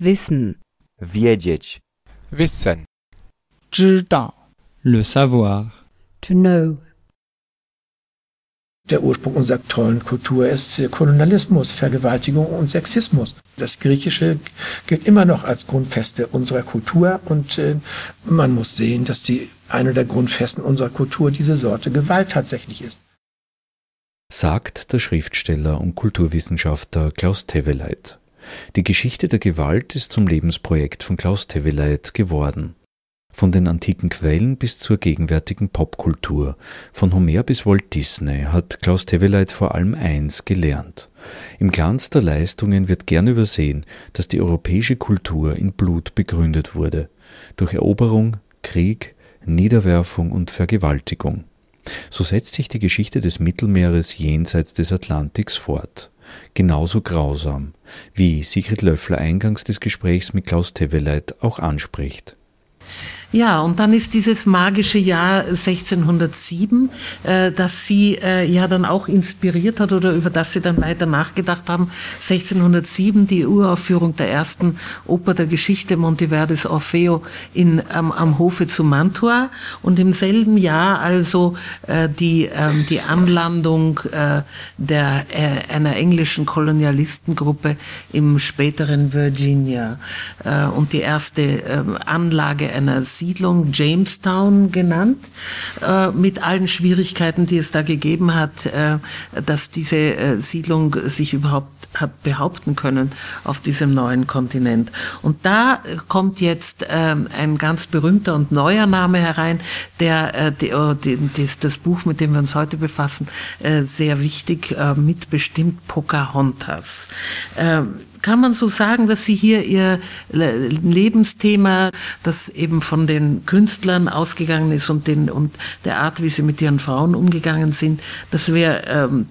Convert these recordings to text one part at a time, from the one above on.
Wissen. wiedzieć, wissen, 知道 le savoir, To know. Der Ursprung unserer tollen Kultur ist Kolonialismus, Vergewaltigung und Sexismus. Das Griechische gilt immer noch als Grundfeste unserer Kultur und äh, man muss sehen, dass die eine der Grundfesten unserer Kultur diese Sorte Gewalt tatsächlich ist. sagt der Schriftsteller und Kulturwissenschaftler Klaus Teveleit. Die Geschichte der Gewalt ist zum Lebensprojekt von Klaus Teveleit geworden. Von den antiken Quellen bis zur gegenwärtigen Popkultur, von Homer bis Walt Disney hat Klaus Teveleit vor allem eins gelernt. Im Glanz der Leistungen wird gern übersehen, dass die europäische Kultur in Blut begründet wurde, durch Eroberung, Krieg, Niederwerfung und Vergewaltigung. So setzt sich die Geschichte des Mittelmeeres jenseits des Atlantiks fort. Genauso grausam, wie Sigrid Löffler eingangs des Gesprächs mit Klaus Teveleit auch anspricht. Ja, und dann ist dieses magische Jahr 1607, äh, das Sie äh, ja dann auch inspiriert hat oder über das Sie dann weiter nachgedacht haben. 1607 die Uraufführung der ersten Oper der Geschichte Monteverdis Orfeo in, am, am Hofe zu Mantua und im selben Jahr also äh, die, ähm, die Anlandung äh, der, äh, einer englischen Kolonialistengruppe im späteren Virginia äh, und die erste äh, Anlage einer Siedlung Jamestown genannt, äh, mit allen Schwierigkeiten, die es da gegeben hat, äh, dass diese äh, Siedlung sich überhaupt hat behaupten können auf diesem neuen Kontinent. Und da kommt jetzt ähm, ein ganz berühmter und neuer Name herein, der die, das, Buch, mit dem wir uns heute befassen, sehr wichtig mitbestimmt, Pocahontas. Kann man so sagen, dass Sie hier Ihr Le- Lebensthema, das eben von den Künstlern ausgegangen ist und, den, und der Art, wie Sie mit Ihren Frauen umgegangen sind, dass wir ähm,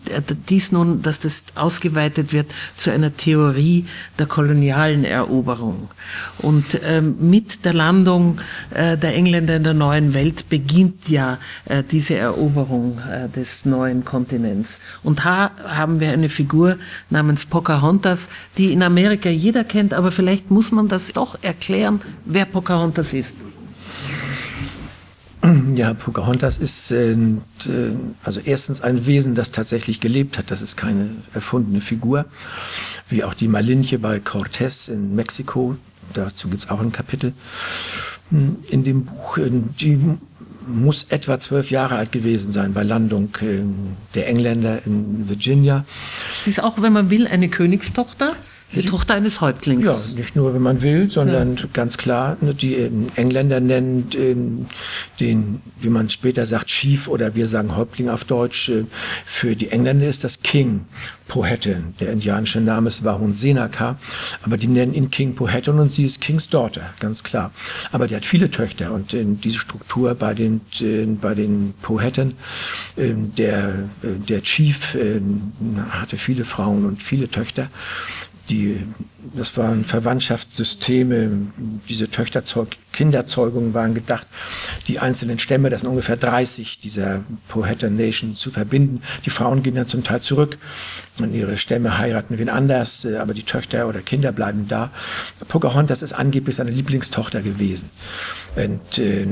dies nun, dass das ausgeweitet wird zu einer Theorie der kolonialen Eroberung. Und ähm, mit der Landung äh, der Engländer in der neuen Welt beginnt ja äh, diese Eroberung äh, des neuen Kontinents. Und da haben wir eine Figur namens Pocahontas, die in Amerika jeder kennt, aber vielleicht muss man das doch erklären, wer Pocahontas ist. Ja, Pocahontas ist äh, äh, also erstens ein Wesen, das tatsächlich gelebt hat. Das ist keine erfundene Figur, wie auch die Malinche bei Cortés in Mexiko. Dazu gibt's auch ein Kapitel hm, in dem Buch. Äh, Die muss etwa zwölf Jahre alt gewesen sein bei Landung äh, der Engländer in Virginia. Sie ist auch, wenn man will, eine Königstochter, die Tochter eines Häuptlings. Ja, nicht nur, wenn man will, sondern ganz klar, ne, die ähm, Engländer nennen ähm, den, wie man später sagt, Chief oder wir sagen Häuptling auf Deutsch. äh, Für die Engländer ist das King Powhatan. Der indianische Name ist Warun Senaka, aber die nennen ihn King Powhatan und sie ist Kings Daughter, ganz klar. Aber die hat viele Töchter und diese Struktur bei den, bei den Powhatan, äh, der, äh, der Chief äh, hatte viele Frauen und viele Töchter die, das waren Verwandtschaftssysteme, diese Töchterzeug, Kinderzeugungen waren gedacht, die einzelnen Stämme, das sind ungefähr 30 dieser Powhatan Nation zu verbinden. Die Frauen gehen dann zum Teil zurück und ihre Stämme heiraten wen anders, äh, aber die Töchter oder Kinder bleiben da. Pocahontas ist angeblich seine Lieblingstochter gewesen. Und äh,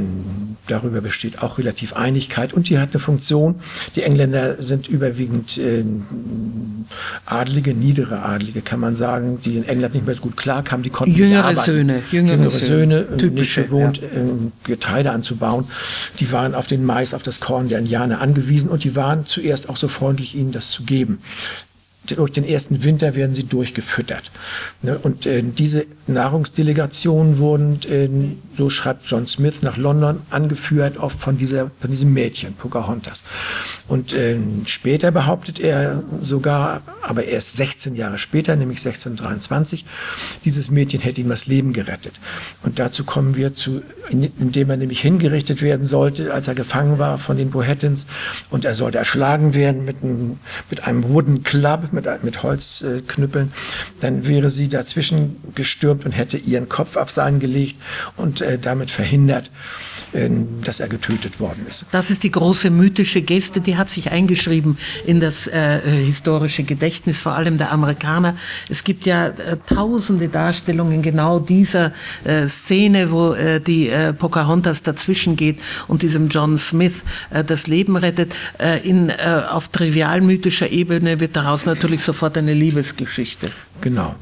darüber besteht auch relativ Einigkeit und die hat eine Funktion. Die Engländer sind überwiegend äh, Adlige, niedere Adlige, kann man sagen, die in England nicht mehr so gut klarkamen. Die konnten Jüngere nicht arbeiten. Söhne, jüngere jüngere Söhne, Söhne, äh, nicht typische, gewohnt, ähm, Getreide anzubauen. Die waren auf den Mais, auf das Korn der Indianer angewiesen und die waren zuerst auch so freundlich, ihnen das zu geben. Durch den ersten Winter werden sie durchgefüttert. Ne, Und äh, diese Nahrungsdelegationen wurden, äh, so schreibt John Smith, nach London angeführt, oft von, dieser, von diesem Mädchen, Pocahontas. Und äh, später behauptet er sogar, aber erst 16 Jahre später, nämlich 1623, dieses Mädchen hätte ihm das Leben gerettet. Und dazu kommen wir zu, indem er nämlich hingerichtet werden sollte, als er gefangen war von den Powhatans. Und er sollte erschlagen werden mit einem, mit einem Wooden Club, mit, mit Holzknüppeln, dann wäre sie dazwischen gestürmt und hätte ihren Kopf auf seinen gelegt und äh, damit verhindert, äh, dass er getötet worden ist. Das ist die große mythische Geste, die hat sich eingeschrieben in das äh, äh historische Gedächtnis, vor allem der Amerikaner. Es gibt ja äh, tausende Darstellungen genau dieser äh, Szene, wo äh, die äh, Pocahontas dazwischen geht und diesem John Smith äh, das Leben rettet. Äh, in, äh, auf trivialmythischer Ebene wird daraus natürlich sofort eine Liebesgeschichte. Genau.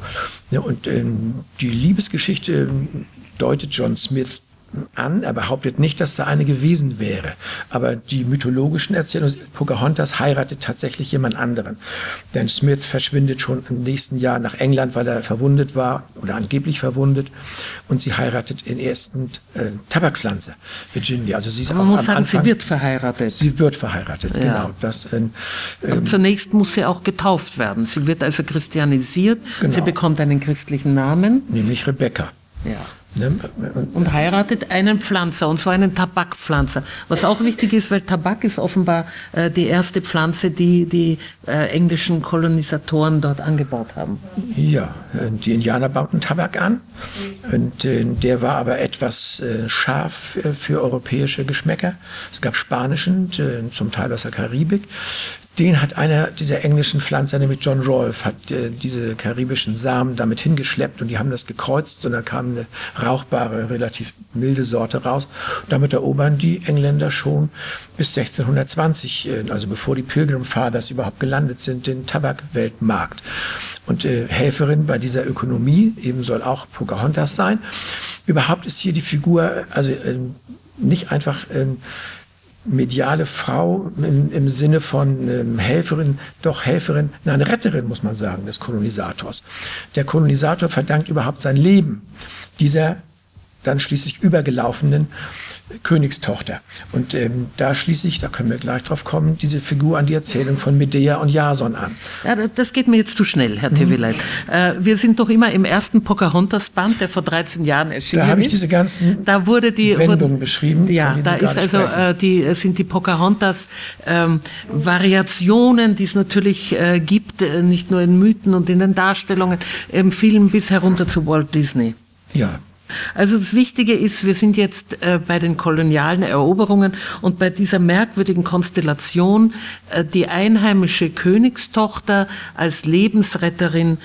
Ja, und ähm, die Liebesgeschichte deutet John Smith an. Er behauptet nicht, dass da eine gewesen wäre. Aber die mythologischen Erzählungen, Pocahontas heiratet tatsächlich jemand anderen. Denn Smith verschwindet schon im nächsten Jahr nach England, weil er verwundet war oder angeblich verwundet. Und sie heiratet in ersten äh, Tabakpflanze, Virginia. Also sie ist Man muss sagen, Anfang, sie wird verheiratet. Sie wird verheiratet, ja. genau. Das, äh, ähm, zunächst muss sie auch getauft werden. Sie wird also christianisiert. Genau. Sie bekommt einen christlichen Namen. Nämlich Rebecca. Ja. Ne? Und heiratet einen Pflanzer, und zwar einen Tabakpflanzer. Was auch wichtig ist, weil Tabak ist offenbar äh, die erste Pflanze, die die äh, englischen Kolonisatoren dort angebaut haben. Ja, äh, die Indianer bauten Tabak an. Und äh, der war aber etwas äh, scharf äh, für europäische Geschmäcker. Es gab spanischen, zum Teil aus der Karibik den hat einer dieser englischen Pflanzer, nämlich John Rolfe, hat äh, diese karibischen Samen damit hingeschleppt und die haben das gekreuzt und da kam eine rauchbare, relativ milde Sorte raus. damit erobern die Engländer schon bis 1620, äh, also bevor die Pilgrim Fathers überhaupt gelandet sind, den Tabakweltmarkt. Und äh, Helferin bei dieser Ökonomie eben soll auch Pocahontas sein. Überhaupt ist hier die Figur also äh, nicht einfach äh, mediale Frau im, im Sinne von ähm, Helferin, doch Helferin, nein, Retterin muss man sagen, des Kolonisators. Der Kolonisator verdankt überhaupt sein Leben dieser dann schließlich übergelaufenen Königstochter. Und ähm, da schließe ich, da können wir gleich drauf kommen, diese Figur an die Erzählung von Medea und Jason an. Ja, das geht mir jetzt zu schnell, Herr mhm. Teveleit. Äh, wir sind doch immer im ersten Pocahontas-Band, der vor 13 Jahren erschienen ist. Da habe ich diese ganzen da wurde die, Wendungen wurde, beschrieben. Ja, da ist also äh, die, sind die Pocahontas-Variationen, ähm, die es natürlich äh, gibt, äh, nicht nur in Mythen und in den Darstellungen, im Film bis herunter zu Walt Disney. Ja, also das Wichtige ist, wir sind jetzt äh, bei den kolonialen Eroberungen und bei dieser merkwürdigen Konstellation, äh, die einheimische Königstochter als Lebensretterin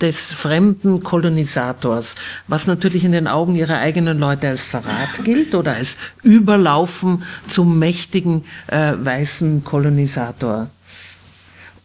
des fremden Kolonisators, was natürlich in den Augen ihrer eigenen Leute als Verrat gilt oder als Überlaufen zum mächtigen äh, weißen Kolonisator.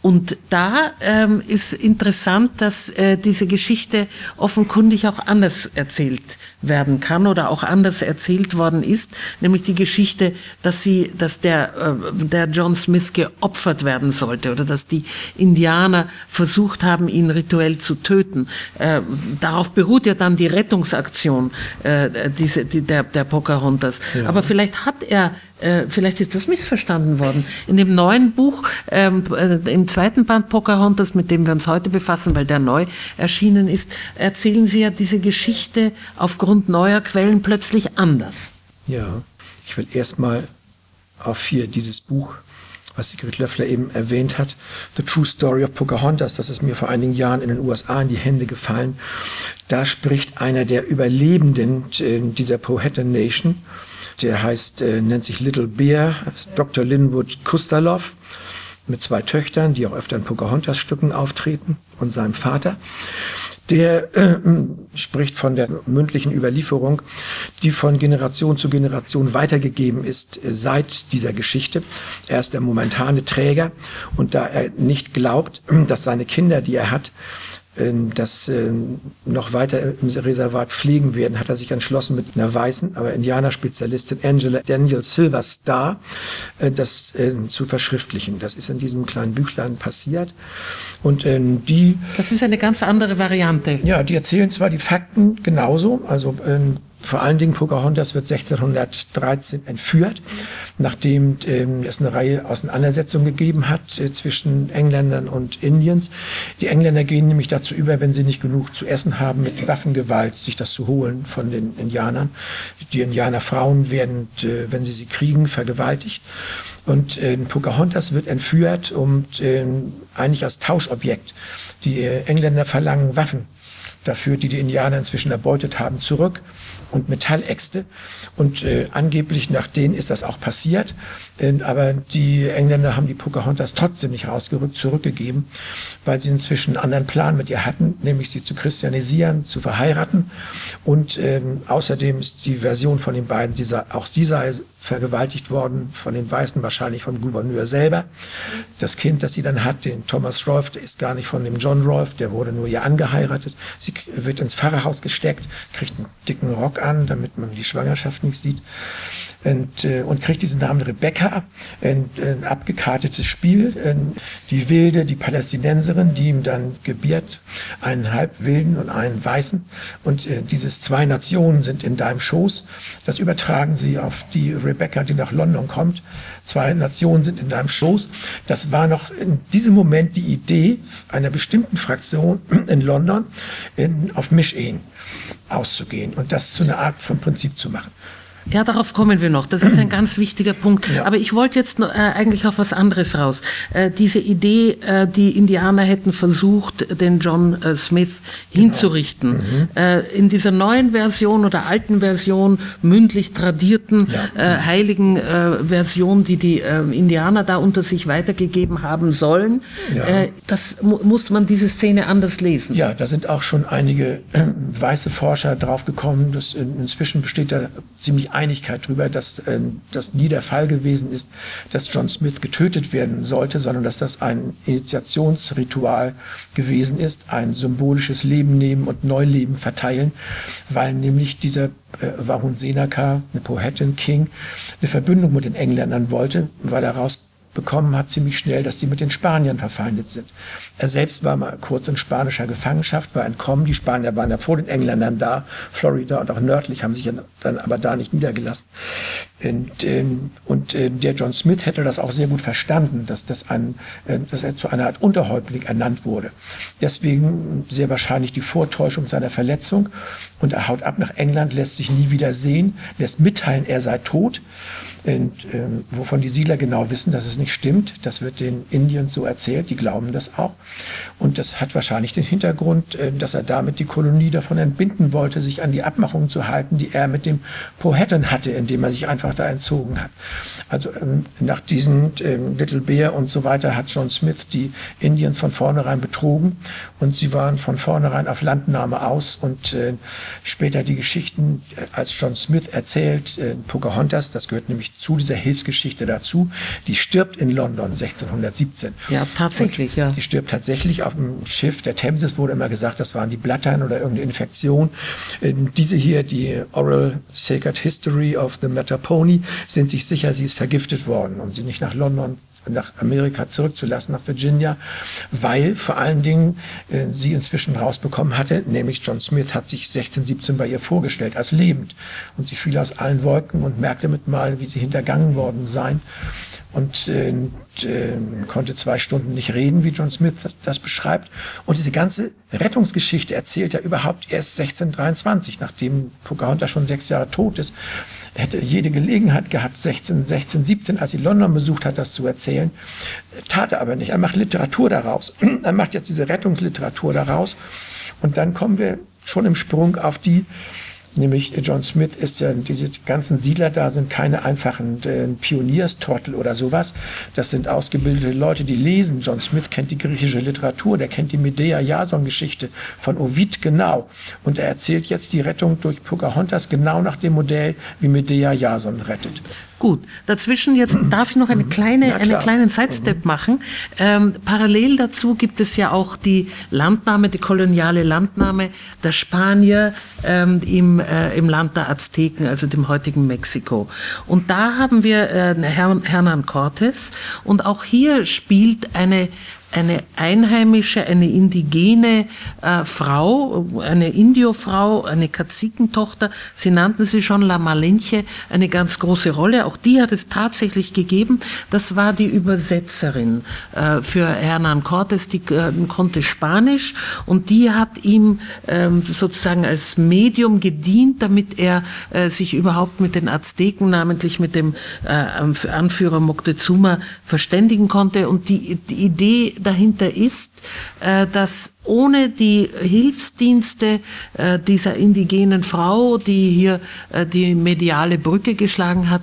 Und da ähm, ist interessant, dass äh, diese Geschichte offenkundig auch anders erzählt werden kann oder auch anders erzählt worden ist, nämlich die Geschichte, dass sie, dass der, äh, der John Smith geopfert werden sollte oder dass die Indianer versucht haben, ihn rituell zu töten. Äh, darauf beruht ja dann die Rettungsaktion äh, diese, die, der, der Pocahontas. Ja. Aber vielleicht hat er äh, vielleicht ist das missverstanden worden. In dem neuen Buch, ähm, äh, im zweiten Band Pocahontas, mit dem wir uns heute befassen, weil der neu erschienen ist, erzählen Sie ja diese Geschichte aufgrund neuer Quellen plötzlich anders. Ja, ich will erstmal auf hier dieses Buch was Sigrid Löffler eben erwähnt hat, The True Story of Pocahontas, das ist mir vor einigen Jahren in den USA in die Hände gefallen. Da spricht einer der Überlebenden äh, dieser Powhatan Nation, der heißt, äh, nennt sich Little Bear, Dr. Linwood Kustalov, mit zwei Töchtern, die auch öfter in Pocahontas-Stücken auftreten, und seinem Vater. Der äh, spricht von der mündlichen Überlieferung, die von Generation zu Generation weitergegeben ist äh, seit dieser Geschichte. Er ist der momentane Träger und da er nicht glaubt, dass seine Kinder, die er hat, das ähm, noch weiter im Reservat pflegen werden, hat er sich entschlossen, mit einer weißen, aber Indianerspezialistin Angela Daniel Silver Star äh, das ähm, zu verschriftlichen. Das ist in diesem kleinen Büchlein passiert. Und die. Das ist eine ganz andere Variante. Ja, die erzählen zwar die Fakten genauso, also vor allen Dingen Pocahontas wird 1613 entführt, nachdem ähm, es eine Reihe Auseinandersetzungen gegeben hat äh, zwischen Engländern und Indiens. Die Engländer gehen nämlich dazu über, wenn sie nicht genug zu essen haben, mit Waffengewalt sich das zu holen von den Indianern. Die Indianerfrauen werden, äh, wenn sie sie kriegen, vergewaltigt. Und äh, Pocahontas wird entführt und äh, eigentlich als Tauschobjekt. Die äh, Engländer verlangen Waffen dafür, die die Indianer inzwischen erbeutet haben, zurück und Metalläxte. Und äh, angeblich nach denen ist das auch passiert. Äh, aber die Engländer haben die Pocahontas trotzdem nicht rausgerückt, zurückgegeben, weil sie inzwischen einen anderen Plan mit ihr hatten, nämlich sie zu christianisieren, zu verheiraten. Und ähm, außerdem ist die Version von den beiden, sie sei, auch sie sei vergewaltigt worden von den Weißen, wahrscheinlich vom Gouverneur selber. Das Kind, das sie dann hat, den Thomas Rolfe, ist gar nicht von dem John Rolfe, der wurde nur ihr angeheiratet. Sie wird ins Pfarrerhaus gesteckt, kriegt einen dicken Rock an, damit man die Schwangerschaft nicht sieht und, äh, und kriegt diesen Namen Rebecca, ein, ein abgekartetes Spiel. Die Wilde, die Palästinenserin, die ihm dann gebiert, einen Halbwilden und einen Weißen. Und äh, dieses zwei Nationen sind in deinem Schoß. Das übertragen sie auf die Rebecca, die nach London kommt. Zwei Nationen sind in deinem Schoß. Das war noch in diesem Moment die Idee einer bestimmten Fraktion in London in, auf Mischehen auszugehen und das zu einer Art von Prinzip zu machen. Ja, darauf kommen wir noch. Das ist ein ganz wichtiger Punkt. Ja. Aber ich wollte jetzt äh, eigentlich auf was anderes raus. Äh, diese Idee, äh, die Indianer hätten versucht, den John äh, Smith genau. hinzurichten. Mhm. Äh, in dieser neuen Version oder alten Version, mündlich tradierten, ja. Äh, heiligen Version, die die Indianer da unter sich weitergegeben haben sollen, ja. das mu musste man diese Szene anders lesen. Ja, da sind auch schon einige weiße Forscher draufgekommen. Inzwischen besteht da ziemlich Einigkeit darüber, dass äh, das nie der Fall gewesen ist, dass John Smith getötet werden sollte, sondern dass das ein Initiationsritual gewesen ist, ein symbolisches Leben nehmen und Neuleben verteilen, weil nämlich dieser äh, Warun Senaka, eine Poetin King, eine Verbündung mit den Engländern wollte, weil er raus bekommen hat ziemlich schnell, dass sie mit den Spaniern verfeindet sind. Er selbst war mal kurz in spanischer Gefangenschaft, war entkommen. Die Spanier waren ja vor den Engländern da, Florida und auch nördlich, haben sich dann aber da nicht niedergelassen. Und, ähm, und äh, der John Smith hätte das auch sehr gut verstanden, dass, das ein, äh, dass er zu einer Art Unterhäuptling ernannt wurde. Deswegen sehr wahrscheinlich die Vortäuschung seiner Verletzung. Und er haut ab nach England, lässt sich nie wieder sehen, lässt mitteilen, er sei tot. Und, ähm, wovon die Siedler genau wissen, dass es nicht stimmt. Das wird den Indiens so erzählt, die glauben das auch. Und das hat wahrscheinlich den Hintergrund, äh, dass er damit die Kolonie davon entbinden wollte, sich an die Abmachungen zu halten, die er mit dem Powhatan hatte, indem er sich einfach da entzogen hat. Also ähm, nach diesen ähm, Little Bear und so weiter hat John Smith die Indians von vornherein betrogen und sie waren von vornherein auf Landnahme aus und äh, später die Geschichten, äh, als John Smith erzählt, äh, Pocahontas, das gehört nämlich zu dieser Hilfsgeschichte dazu. Die stirbt in London 1617. Ja, tatsächlich, ja. Die stirbt tatsächlich auf dem Schiff der Themses, wurde immer gesagt, das waren die Blattern oder irgendeine Infektion. Ähm, diese hier, die Oral Sacred History of the Metapony, sind sich sicher, sie ist vergiftet worden und sie nicht nach London nach Amerika zurückzulassen, nach Virginia, weil vor allen Dingen äh, sie inzwischen rausbekommen hatte, nämlich John Smith hat sich 1617 bei ihr vorgestellt als lebend und sie fiel aus allen Wolken und merkte mit mal, wie sie hintergangen worden seien und äh, äh, konnte zwei Stunden nicht reden, wie John Smith das, das, beschreibt. Und diese ganze Rettungsgeschichte erzählt er überhaupt erst 1623, nachdem Pocahontas schon sechs Jahre tot ist. Er hätte jede Gelegenheit gehabt, 16, 16, 17, als sie London besucht hat, das zu erzählen. Tat er aber nicht. Er macht Literatur daraus. er macht jetzt diese Rettungsliteratur daraus. Und dann kommen wir schon im Sprung auf die Nämlich John Smith ist ja, diese ganzen Siedler da sind keine einfachen äh, Pionierstrottel oder sowas. Das sind ausgebildete Leute, die lesen. John Smith kennt die griechische Literatur, der kennt die Medea-Jason-Geschichte von Ovid genau. Und er erzählt jetzt die Rettung durch Pocahontas genau nach dem Modell, wie Medea Jason rettet. Gut, dazwischen jetzt darf ich noch eine kleine, ja, einen kleinen Sidestep mhm. machen. Ähm, parallel dazu gibt es ja auch die Landnahme, die koloniale Landnahme der Spanier ähm, im, äh, im Land der Azteken, also dem heutigen Mexiko. Und da haben wir äh, Herrn, Hernan Cortes und auch hier spielt eine eine einheimische, eine indigene äh, Frau, eine Indio-Frau, eine Kazikentochter. Sie nannten sie schon La Malinche, eine ganz große Rolle. Auch die hat es tatsächlich gegeben. Das war die Übersetzerin äh, für Hernan Cortes, die äh, konnte Spanisch und die hat ihm ähm, sozusagen als Medium gedient, damit er äh, sich überhaupt mit den Azteken, namentlich mit dem äh, Anführer Moctezuma, verständigen konnte. Und die, die Idee dahinter ist, äh, dass ohne die Hilfsdienste äh, dieser indigenen Frau, die hier äh, die mediale Brücke geschlagen hat,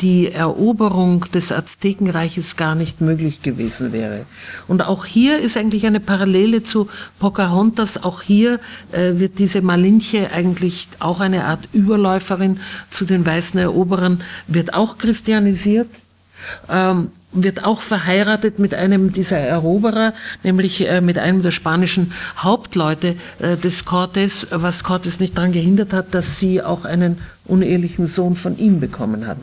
die Eroberung des Aztekenreiches gar nicht möglich gewesen wäre. Und auch hier ist eigentlich eine Parallele zu Pocahontas. Auch hier wird diese Malinche eigentlich auch eine Art Überläuferin zu den weißen Eroberern, wird auch christianisiert. Ähm, wird auch verheiratet mit einem dieser Eroberer, nämlich äh, mit einem der spanischen Hauptleute äh, des Cortes, was Cortes nicht daran gehindert hat, dass sie auch einen unehelichen Sohn von ihm bekommen hat.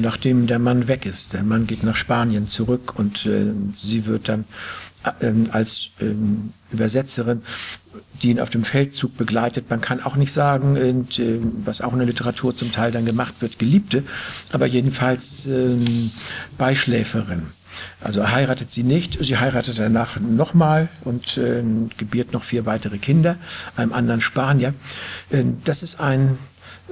Nachdem der Mann weg ist, der Mann geht nach Spanien zurück und äh, sie wird dann äh, als ähm, Übersetzerin die ihn auf dem Feldzug begleitet. Man kann auch nicht sagen, und, äh, was auch in der Literatur zum Teil dann gemacht wird, Geliebte, aber jedenfalls äh, Beischläferin. Also heiratet sie nicht, sie heiratet danach nochmal und äh, gebiert noch vier weitere Kinder, einem anderen Spanier. Äh, das ist ein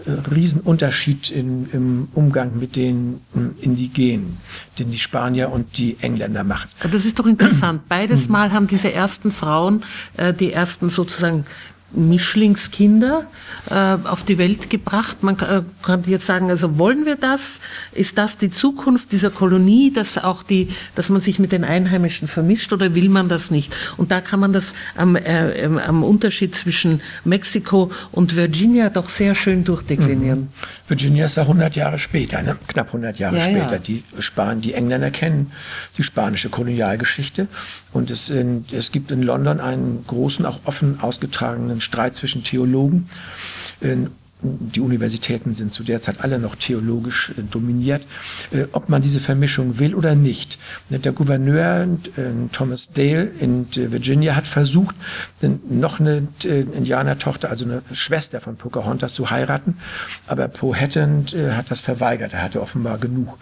Riesenunterschied in, im Umgang mit den Indigenen, den die Spanier und die Engländer machen. Das ist doch interessant. Beides Mal haben diese ersten Frauen, äh, die ersten sozusagen Mischlingskinder äh, auf die Welt gebracht. Man äh, kann jetzt sagen, also wollen wir das? Ist das die Zukunft dieser Kolonie, dass auch die, dass man sich mit den Einheimischen vermischt oder will man das nicht? Und da kann man das am, äh, am Unterschied zwischen Mexiko und Virginia doch sehr schön durchdeklinieren. Mhm. Virginia ist ja 100 Jahre später, ne? knapp 100 Jahre ja, später. Ja. Die Span die Engländer kennen die spanische Kolonialgeschichte und es, in, es gibt in London einen großen, auch offen ausgetragenen Streit zwischen Theologen die Universitäten sind zu der Zeit alle noch theologisch äh, dominiert, äh, ob man diese Vermischung will oder nicht. Der Gouverneur äh, Thomas Dale in Virginia hat versucht, noch eine Indianertochter, also eine Schwester von Pocahontas zu heiraten, aber Powhatan hat das verweigert. Er hatte offenbar genug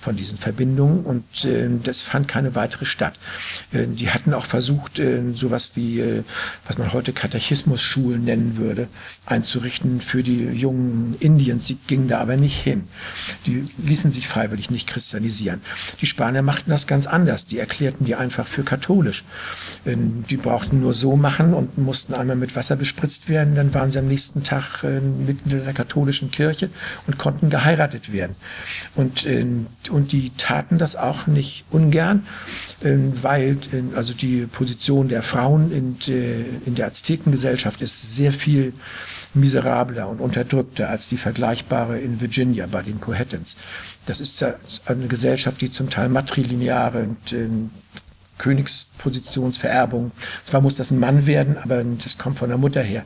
von diesen Verbindungen und das fand keine weitere statt. Die hatten auch versucht, sowas wie, was man heute Katechismusschulen nennen würde, einzurichten für die jungen Indiens, die gingen da aber nicht hin. Die ließen sich freiwillig nicht christianisieren. Die Spanier machten das ganz anders. Die erklärten die einfach für katholisch. Ähm, die brauchten nur so machen und mussten einmal mit Wasser bespritzt werden. Dann waren sie am nächsten Tag äh, mitten in der katholischen Kirche und konnten geheiratet werden. Und, ähm, und die taten das auch nicht ungern, ähm, weil also die Position der Frauen in, in der Aztekengesellschaft ist sehr viel miserabler und unterdrückter als die vergleichbare in Virginia bei den Powhatans. Das ist eine Gesellschaft, die zum Teil matrilineare und äh, Königspositionsvererbung. Zwar muss das ein Mann werden, aber das kommt von der Mutter her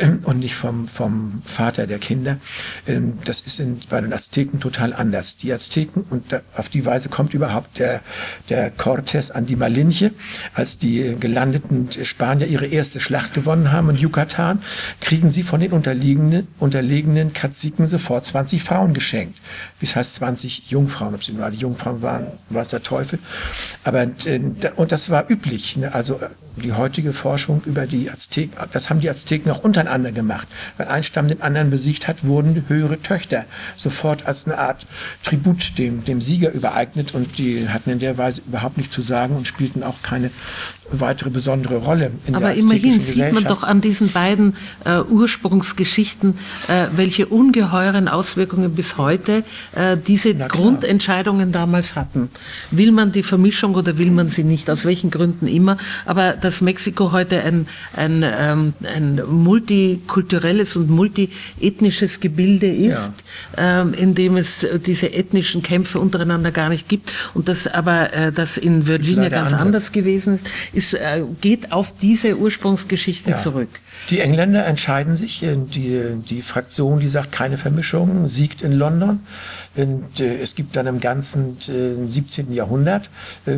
ähm, und nicht vom, vom Vater der Kinder. Ähm, das ist in, bei den Azteken total anders. Die Azteken, und auf die Weise kommt überhaupt der, der Cortés an die Malinche, als die gelandeten Spanier ihre erste Schlacht gewonnen haben in Yucatan, kriegen sie von den unterliegenden, unterlegenen Kaziken sofort 20 Frauen geschenkt. Wie heißt 20 Jungfrauen, ob sie nur die Jungfrauen waren, war es der Teufel. Aber äh, und das war üblich. Ne? Also die heutige Forschung über die Azteken, das haben die Azteken auch untereinander gemacht. Wenn ein Stamm den anderen besiegt hat, wurden höhere Töchter sofort als eine Art Tribut dem, dem Sieger übereignet und die hatten in der Weise überhaupt nichts zu sagen und spielten auch keine weitere besondere Rolle in Aber der immerhin sieht man doch an diesen beiden äh, Ursprungsgeschichten, äh, welche ungeheuren Auswirkungen bis heute äh, diese Grundentscheidungen damals hatten. Will man die Vermischung oder will man sie nicht, aus welchen Gründen immer. Aber dass Mexiko heute ein, ein, ähm, ein multikulturelles und multiethnisches Gebilde ist, ja. ähm, in dem es diese ethnischen Kämpfe untereinander gar nicht gibt und das aber äh, das in Virginia ganz andere. anders gewesen ist, ist äh, geht auf diese Ursprungsgeschichten ja. zurück. Die Engländer entscheiden sich, äh, die, die Fraktion, die sagt, keine Vermischung, siegt in London. Und äh, es gibt dann im ganzen äh, 17. Jahrhundert äh,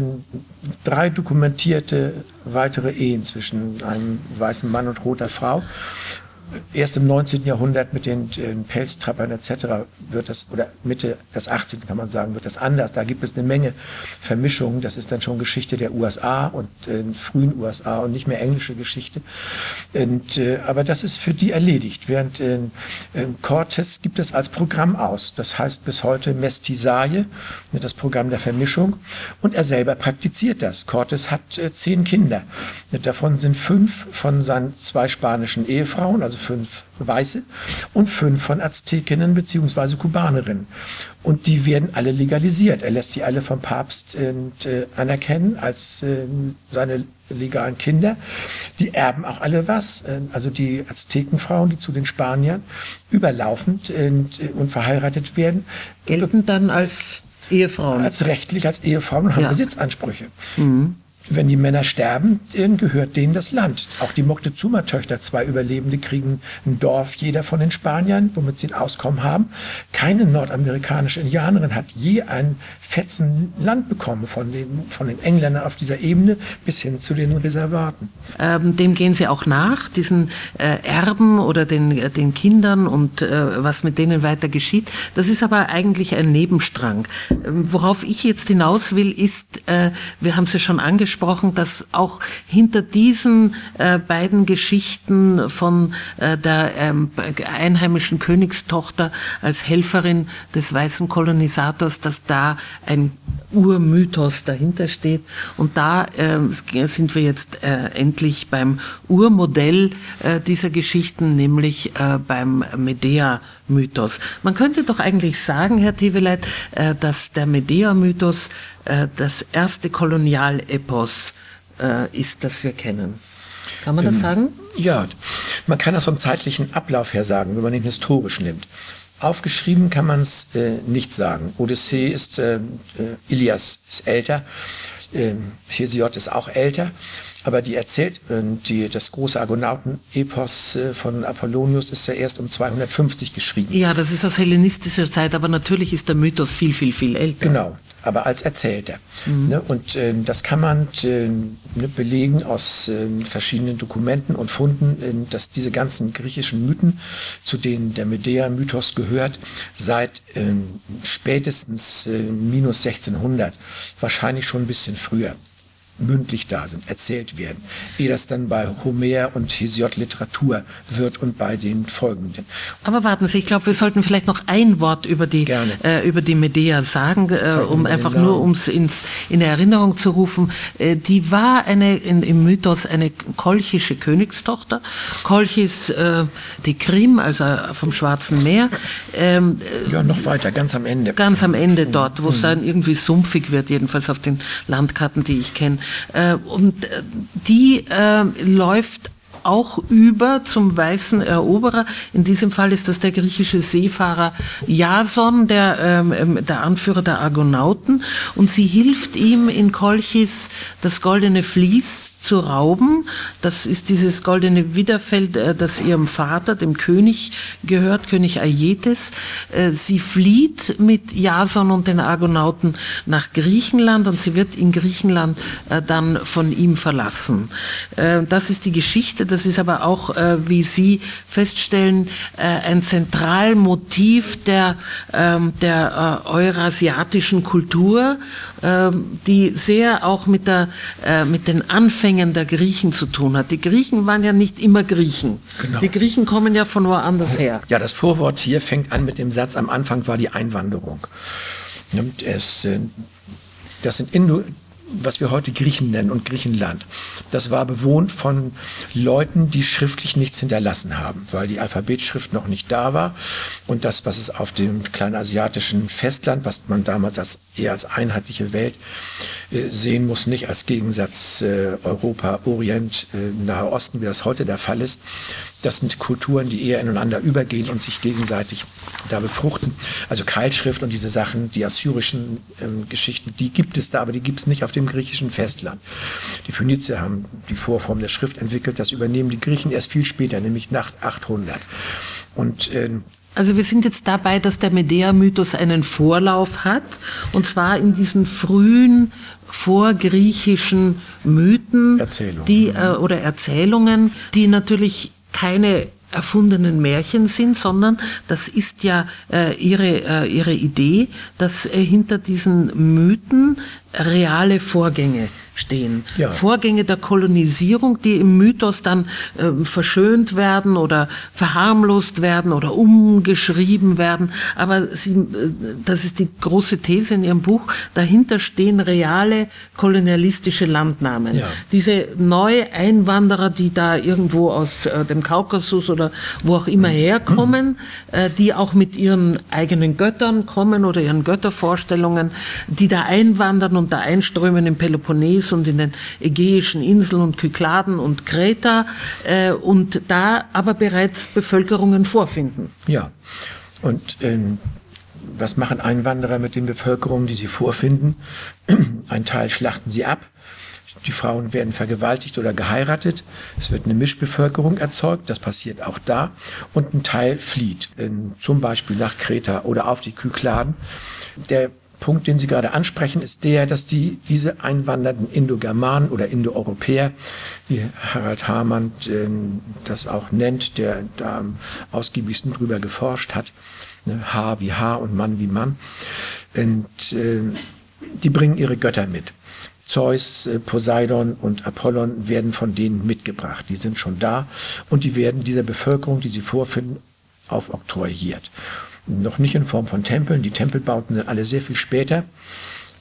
drei dokumentierte weitere Ehen zwischen einem weißen Mann und roter Frau erst im 19. Jahrhundert mit den, den Pelztrappern etc. wird das, oder Mitte des 18. kann man sagen, wird das anders. Da gibt es eine Menge Vermischungen. Das ist dann schon Geschichte der USA und äh, frühen USA und nicht mehr englische Geschichte. Und, äh, aber das ist für die erledigt. Während äh, Cortes gibt es als Programm aus. Das heißt bis heute Mestizaje, das Programm der Vermischung. Und er selber praktiziert das. Cortes hat äh, zehn Kinder. Davon sind fünf von seinen zwei spanischen Ehefrauen, also fünf Weiße und fünf von Aztekinnen bzw. Kubanerinnen. Und die werden alle legalisiert. Er lässt sie alle vom Papst äh, anerkennen als äh, seine legalen Kinder. Die erben auch alle was. Äh, also die Aztekenfrauen, die zu den Spaniern überlaufend äh, und verheiratet werden. Gelten dann als Ehefrauen. Als rechtlich als Ehefrauen und haben ja. Besitzansprüche. Mhm wenn die Männer sterben, gehört denen das Land. Auch die Moctezuma-Töchter, zwei Überlebende, kriegen ein Dorf jeder von den Spaniern, womit sie ein Auskommen haben. Keine nordamerikanische Indianerin hat je ein Fetzen Land bekommen von den, von den Engländern auf dieser Ebene bis hin zu den Reservaten. Ähm, dem gehen Sie auch nach, diesen äh, Erben oder den, äh, den Kindern und äh, was mit denen weiter geschieht. Das ist aber eigentlich ein Nebenstrang. Ähm, worauf ich jetzt hinaus will, ist, äh, wir haben es ja schon angesprochen, angesprochen, dass auch hinter diesen äh, beiden Geschichten von äh, der ähm, einheimischen Königstochter als Helferin des weißen Kolonisators, dass da ein Urmythos dahinter steht. Und da äh, sind wir jetzt äh, endlich beim Urmodell äh, dieser Geschichten, nämlich äh, beim Medea-Mythos. Man könnte doch eigentlich sagen, Herr Teveleit, äh, dass der Medea-Mythos äh, das erste Kolonialepos ist, das wir kennen. Kann man das sagen? Ja, man kann das vom zeitlichen Ablauf her sagen, wenn man den historisch nimmt. Aufgeschrieben kann man es äh, nicht sagen. Odyssee ist, äh, äh, Ilias ist älter, äh, Hesiod ist auch älter, aber die erzählt, äh, die, das große Argonauten-Epos äh, von Apollonius ist ja erst um 250 geschrieben. Ja, das ist aus hellenistischer Zeit, aber natürlich ist der Mythos viel, viel, viel älter. Genau, aber als Erzählter. Mhm. Ne? Und äh, das kann man äh, belegen aus äh, verschiedenen Dokumenten und Funden, äh, dass diese ganzen griechischen Mythen, zu denen der Medea-Mythos gehört, seit ähm, spätestens äh, minus 1600, wahrscheinlich schon ein bisschen früher, mündlich da sind, erzählt werden, ehe das dann bei Homer und Hesiod Literatur wird und bei den folgenden. Aber warten Sie, ich glaube, wir sollten vielleicht noch ein Wort über die, äh, über die Medea sagen, äh, um einfach nur ums ins, in Erinnerung zu rufen. Äh, die war eine, in, im Mythos eine kolchische Königstochter. Kolchis, äh, die Krim, also vom Schwarzen Meer. Ähm, ja, noch weiter, ganz am Ende. Ganz am Ende dort, wo es mhm. dann irgendwie sumpfig wird, jedenfalls auf den Landkarten, die ich kenne. Äh, und äh, die äh, läuft auch über zum weißen Eroberer. In diesem Fall ist das der griechische Seefahrer Jason, der, ähm, ähm, der Anführer der Argonauten. Und sie hilft ihm in Kolchis das goldene Vlies zu rauben. Das ist dieses goldene Widerfeld, äh, das ihrem Vater, dem König, gehört, König Aietes. Äh, sie flieht mit Jason und den Argonauten nach Griechenland und sie wird in Griechenland äh, dann von ihm verlassen. Das ist die Geschichte das ist aber auch, wie Sie feststellen, ein Zentralmotiv der, ähm, der eurasiatischen Kultur, die sehr auch mit, der, äh, mit den Anfängen der Griechen zu tun hat. Die Griechen waren ja nicht immer Griechen. Genau. Die Griechen kommen ja von woanders her. Ja, das Vorwort hier fängt an mit dem Satz, am Anfang war die Einwanderung. Es, äh, das sind Indo was wir heute Griechen nennen und Griechenland. Das war bewohnt von Leuten, die schriftlich nichts hinterlassen haben, weil die Alphabetschrift noch nicht da war. Und das, was es auf dem kleinasiatischen Festland, was man damals als, eher als einheitliche Welt sehen muss, nicht als Gegensatz äh, Europa, Orient, äh, Nahe Osten, wie das heute der Fall ist. Das sind Kulturen, die eher ineinander übergehen und sich gegenseitig da befruchten. Also Keilschrift und diese Sachen, die assyrischen ähm, Geschichten, die gibt es da, aber die gibt es nicht auf dem griechischen Festland. Die Phönizier haben die Vorform der Schrift entwickelt, das übernehmen die Griechen erst viel später, nämlich nach 800. Und ähm, also wir sind jetzt dabei, dass der Medea-Mythos einen Vorlauf hat, und zwar in diesen frühen vorgriechischen Mythen, Erzählungen. die äh, oder Erzählungen, die natürlich keine erfundenen Märchen sind, sondern das ist ja äh, ihre, äh, ihre Idee, dass äh, hinter diesen Mythen reale Vorgänge stehen. Ja. Vorgänge der Kolonisierung, die im Mythos dann äh, verschönt werden oder verharmlost werden oder umgeschrieben werden. Aber sie, äh, das ist die große These in Ihrem Buch, dahinter stehen reale kolonialistische Landnamen. Ja. Diese neue Einwanderer, die da irgendwo aus äh, dem Kaukasus oder wo auch immer herkommen, äh, die auch mit ihren eigenen Göttern kommen oder ihren Göttervorstellungen, die da einwandern und da einströmen im Peloponnes und in den Ägäischen Inseln und Kykladen und Kreta äh, und da aber bereits Bevölkerungen vorfinden. Ja, und ähm, was machen Einwanderer mit den Bevölkerungen, die sie vorfinden? Ein Teil schlachten sie ab. Die Frauen werden vergewaltigt oder geheiratet. Es wird eine Mischbevölkerung erzeugt. Das passiert auch da. Und ein Teil flieht, ähm, zum Beispiel nach Kreta oder auf die Kykladen. Der Punkt, den Sie gerade ansprechen, ist der, dass die, diese einwandernden Indogermanen oder Indoeuropäer, wie Harald Hamann äh, das auch nennt, der da am ausgiebigsten drüber geforscht hat, ne, Haar wie Haar und Mann wie Mann, und äh, die bringen ihre Götter mit. Zeus, äh, Poseidon und Apollon werden von denen mitgebracht. Die sind schon da und die werden dieser Bevölkerung, die sie vorfinden, aufoktroyiert noch nicht in Form von Tempeln. Die Tempelbauten sind alle sehr viel später,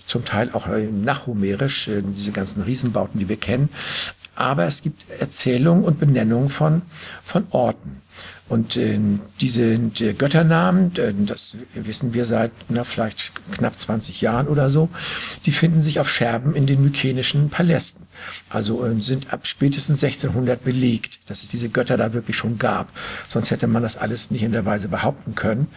zum Teil auch äh, nachhomerisch, äh, diese ganzen Riesenbauten, die wir kennen. Aber es gibt Erzählungen und Benennungen von, von Orten. Und äh, diese äh, Götternamen, das wissen wir seit na, vielleicht knapp 20 Jahren oder so, die finden sich auf Scherben in den mykenischen Palästen. Also äh, sind ab spätestens 1600 belegt, dass es diese Götter da wirklich schon gab. Sonst hätte man das alles nicht in der Weise behaupten können.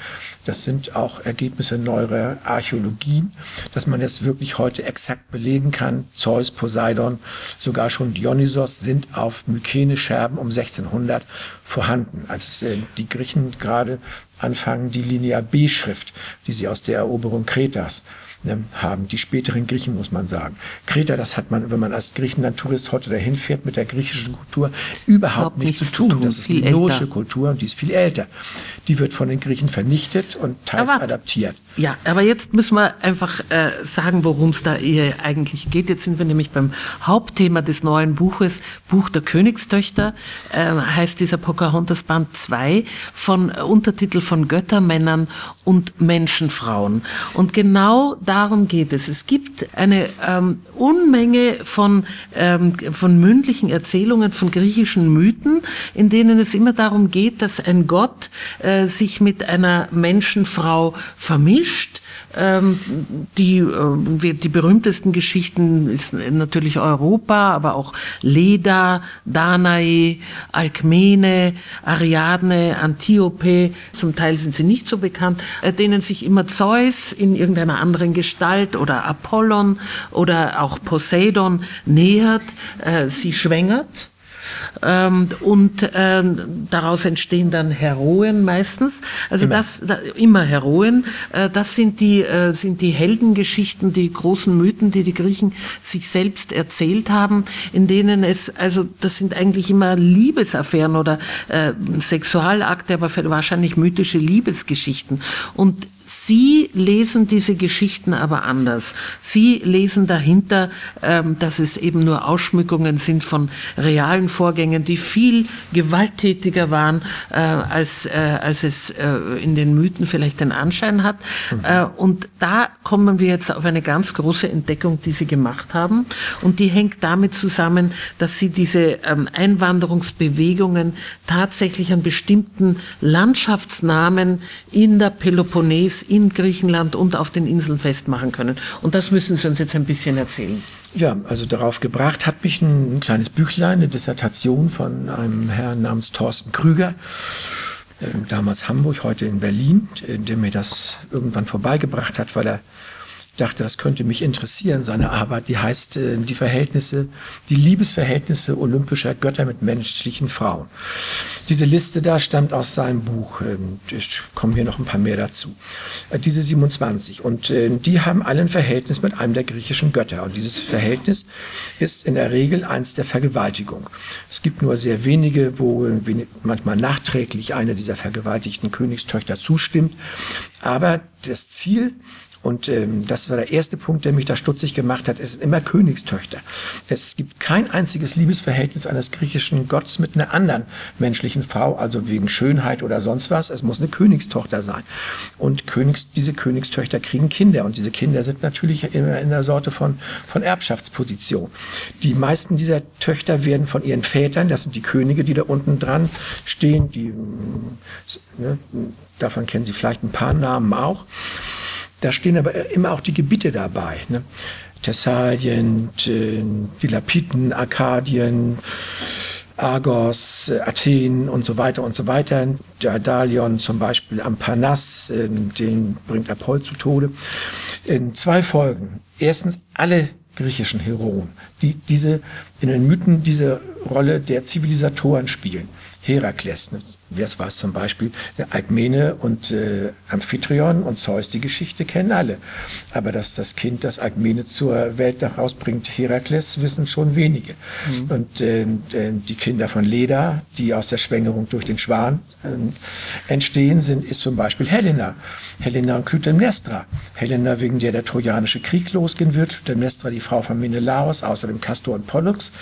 Das sind auch Ergebnisse neuerer Archäologien, dass man es wirklich heute exakt belegen kann. Zeus, Poseidon, sogar schon Dionysos sind auf Mykene-Scherben um 1600 vorhanden. Als äh, die Griechen gerade anfangen, die Linia B-Schrift, die sie aus der Eroberung Kretas haben. Die späteren Griechen, muss man sagen. Kreta, das hat man, wenn man als Griechenland-Tourist heute dahin fährt, mit der griechischen Kultur überhaupt nichts, nichts zu, tun. Das ist die minoische Kultur und die ist viel älter. Die wird von den Griechen vernichtet und teils aber, adaptiert. Ja, aber jetzt müssen wir einfach äh, sagen, worum es da eigentlich geht. Jetzt sind wir nämlich beim Hauptthema des neuen Buches, Buch der Königstöchter, äh, heißt dieser Pocahontas Band 2, von äh, Untertitel von Göttermännern und Menschenfrauen. Und genau darum geht es. Es gibt eine ähm, Unmenge von, ähm, von mündlichen Erzählungen, von griechischen Mythen, in denen es immer darum geht, dass ein Gott äh, sich mit einer Menschenfrau vermischt die, äh, die berühmtesten Geschichten ist natürlich Europa, aber auch Leda, Danae, Alkmene, Ariadne, Antiope. Zum Teil sind sie nicht so bekannt, äh, denen sich immer Zeus in irgendeiner anderen Gestalt oder Apollon oder auch Poseidon nähert, äh, sie schwängert ähm, und ähm, daraus entstehen dann Heroen meistens. Also immer. das da, immer Heroen. Äh, das sind die äh, sind die Heldengeschichten, die großen Mythen, die die Griechen sich selbst erzählt haben, in denen es also das sind eigentlich immer Liebesaffären oder äh, Sexualakte, aber wahrscheinlich mythische Liebesgeschichten und Sie lesen diese Geschichten aber anders. Sie lesen dahinter, ähm, dass es eben nur Ausschmückungen sind von realen Vorgängen, die viel gewalttätiger waren, äh, als, äh, als es äh, in den Mythen vielleicht den Anschein hat. Mhm. Äh, und da kommen wir jetzt auf eine ganz große Entdeckung, die Sie gemacht haben. Und die hängt damit zusammen, dass Sie diese ähm, Einwanderungsbewegungen tatsächlich an bestimmten Landschaftsnamen in der Peloponnes In Griechenland und auf den Inseln festmachen können. Und das müssen Sie uns jetzt ein bisschen erzählen. Ja, also darauf gebracht hat mich ein, ein kleines Büchlein, eine Dissertation von einem Herrn namens Thorsten Krüger, äh, damals Hamburg, heute in Berlin, der mir das irgendwann vorbeigebracht hat, weil er dachte, das könnte mich interessieren, seine Arbeit, die heißt äh, die Verhältnisse, die Liebesverhältnisse olympischer Götter mit menschlichen Frauen. Diese Liste da stammt aus seinem Buch, ähm, ich komme hier noch ein paar mehr dazu. Äh, diese 27 und äh, die haben alle ein Verhältnis mit einem der griechischen Götter und dieses Verhältnis ist in der Regel eins der Vergewaltigung. Es gibt nur sehr wenige, wo manchmal nachträglich eine dieser vergewaltigten Königstöchter zustimmt, aber das Ziel und ähm, das war der erste Punkt, der mich da stutzig gemacht hat. Es sind immer Königstöchter. Es gibt kein einziges Liebesverhältnis eines griechischen Gottes mit einer anderen menschlichen Frau, also wegen Schönheit oder sonst was. Es muss eine Königstochter sein. Und Königs, diese Königstöchter kriegen Kinder. Und diese Kinder sind natürlich immer in der Sorte von, von Erbschaftsposition. Die meisten dieser Töchter werden von ihren Vätern, das sind die Könige, die da unten dran stehen, die, ne, davon kennen Sie vielleicht ein paar Namen auch da stehen aber immer auch die Gebiete dabei. Ne? Thessalien, die Lapiten, Arkadien, Argos, Athen und so weiter und so weiter. Der Dalion zum Beispiel am Parnass, äh, den bringt Apoll zu Tode. In zwei Folgen. Erstens alle griechischen Heroen, die diese in den Mythen diese Rolle der Zivilisatoren spielen. Herakles, ne? wer es war zum Beispiel, Alkmene und äh, Amphitryon und Zeus, die Geschichte kennen alle. Aber dass das Kind, das Alkmene zur Welt herausbringt, Herakles, wissen schon wenige. Mhm. Und äh, die Kinder von Leda, die aus der Schwängerung durch den Schwan äh, entstehen, sind, ist zum Beispiel Helena. Helena und Clytemnestra. Helena, wegen der der Trojanische Krieg losgehen wird, Clytemnestra, die Frau von Menelaos, außerdem Castor und Pollux.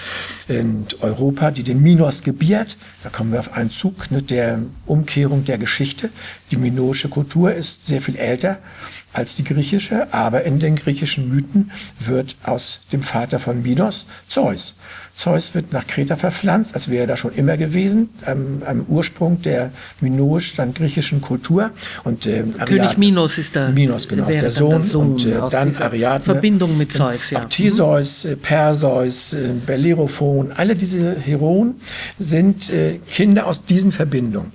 Und Europa, die den Minos gebiert. Da kommen wir auf einen Zug, ne, der der Umkehrung der Geschichte. Die minoische Kultur ist sehr viel älter als die griechische, aber in den griechischen Mythen wird aus dem Vater von Minos Zeus. Zeus wird nach Kreta verpflanzt, als wäre er da schon immer gewesen, am, am Ursprung der minoisch, dann griechischen Kultur. Und, äh, König Minos ist der, Minos, genau, ist der Sohn. Sohn. und äh, dann Ariadne. Verbindung mit Zeus, ja. Auch Theseus, äh, Perseus, äh, Bellerophon, alle diese Heroen sind äh, Kinder aus diesen Verbindungen.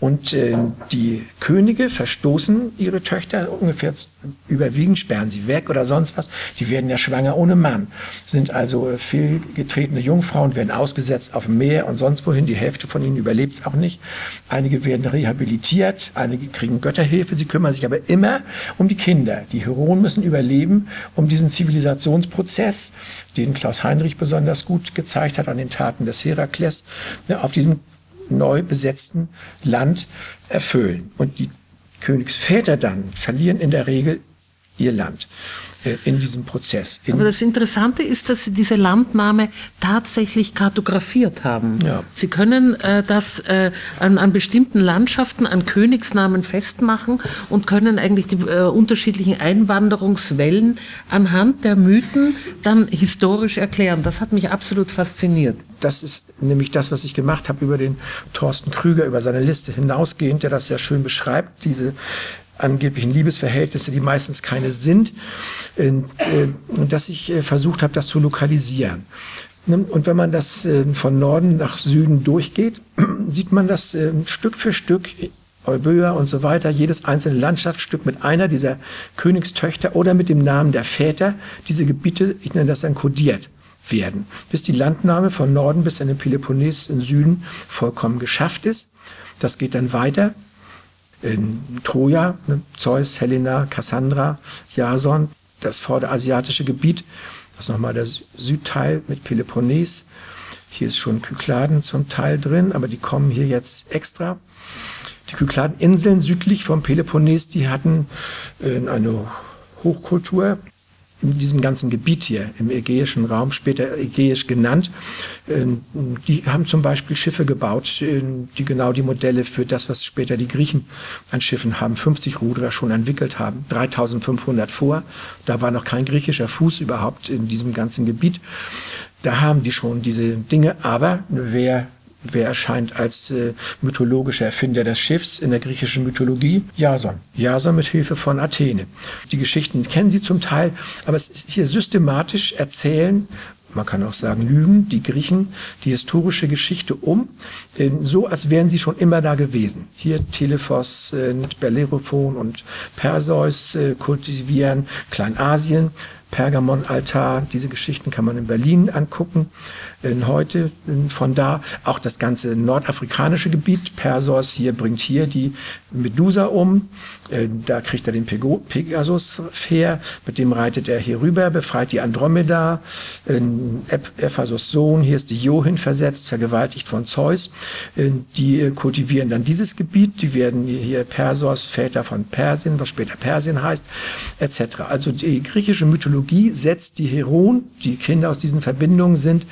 Und äh, die Könige verstoßen ihre Töchter ungefähr überwiegend, sperren sie weg oder sonst was. Die werden ja schwanger ohne Mann, sind also fehlgetretene Jungfrauen, werden ausgesetzt auf dem Meer und sonst wohin. Die Hälfte von ihnen überlebt es auch nicht. Einige werden rehabilitiert, einige kriegen Götterhilfe. Sie kümmern sich aber immer um die Kinder. Die Heroen müssen überleben, um diesen Zivilisationsprozess, den Klaus Heinrich besonders gut gezeigt hat an den Taten des Herakles, ne, auf diesem neu besetzten Land erfüllen. Und die Königsväter dann verlieren in der Regel ihr Land in diesem Prozess. In Aber das Interessante ist, dass Sie diese Landnahme tatsächlich kartografiert haben. Ja. Sie können äh, das äh, an, an, bestimmten Landschaften, an Königsnamen festmachen und können eigentlich die äh, unterschiedlichen Einwanderungswellen anhand der Mythen dann historisch erklären. Das hat mich absolut fasziniert. Das ist nämlich das, was ich gemacht habe über den Thorsten Krüger, über seine Liste hinausgehend, der das sehr schön beschreibt, diese angeblichen Liebesverhältnisse, die meistens keine sind, äh, dass ich äh, versucht habe, das zu lokalisieren. Ne, und wenn man das äh, von Norden nach Süden durchgeht, sieht man das Stück für Stück Euböa und so weiter, jedes einzelne Landschaftsstück mit einer dieser Königstöchter oder mit dem Namen der Väter, diese Gebiete, ich nenne das dann kodiert werden, bis die Landnahme von Norden bis an den Peloponnes im Süden vollkommen geschafft ist. Das geht dann weiter in Troja, ne, Zeus, Helena, Cassandra, Jason, das vorderasiatische Gebiet, das ist nochmal der Südteil mit Peloponnes. Hier ist schon Kykladen zum Teil drin, aber die kommen hier jetzt extra. Die Kykladeninseln südlich vom Peloponnes, die hatten äh, eine Hochkultur, in diesem ganzen Gebiet hier im ägäischen Raum, später ägäisch genannt, ähm, die haben zum Beispiel Schiffe gebaut, äh, die genau die Modelle für das, was später die Griechen an Schiffen haben, 50 Ruderer schon entwickelt haben, 3500 vor. Da war noch kein griechischer Fuß überhaupt in diesem ganzen Gebiet. Da haben die schon diese Dinge, aber wer Wer erscheint als äh, mythologischer Erfinder des Schiffs in der griechischen Mythologie? Jason. Jason mit Hilfe von Athene. Die Geschichten kennen Sie zum Teil, aber es ist hier systematisch erzählen man kann auch sagen Lügen, die Griechen die historische Geschichte um, so als wären sie schon immer da gewesen. Hier Telephos, äh, Bellerophon und Perseus äh, kultivieren Kleinasien. Pergamon-Altar. Diese Geschichten kann man in Berlin angucken. Heute von da auch das ganze nordafrikanische Gebiet. Perseus hier bringt hier die Medusa um. Äh, da kriegt er den Pegasus her. Mit dem reitet er hier rüber, befreit die Andromeda. Ephasus Sohn, hier ist die Johin versetzt, vergewaltigt von Zeus. Äh, die äh, kultivieren dann dieses Gebiet. Die werden hier Perseus, Väter von Persien, was später Persien heißt, etc. Also die griechische Mythologie setzt die Heroen, die Kinder aus diesen Verbindungen sind,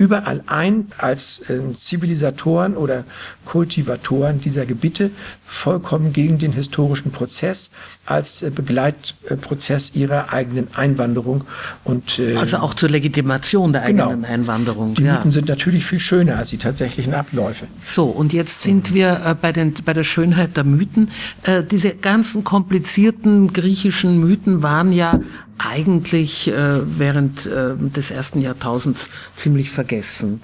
überall ein als äh, Zivilisatoren oder Kultivatoren dieser Gebiete, vollkommen gegen den historischen Prozess als äh, Begleitprozess ihrer eigenen Einwanderung und äh, also auch zur Legitimation der genau. eigenen Einwanderung. Die ja. Mythen sind natürlich viel schöner als die tatsächlichen Abläufe. So und jetzt sind wir äh, bei den bei der Schönheit der Mythen. Äh, diese ganzen komplizierten griechischen Mythen waren ja eigentlich äh, während äh, des ersten Jahrtausends ziemlich vergessen.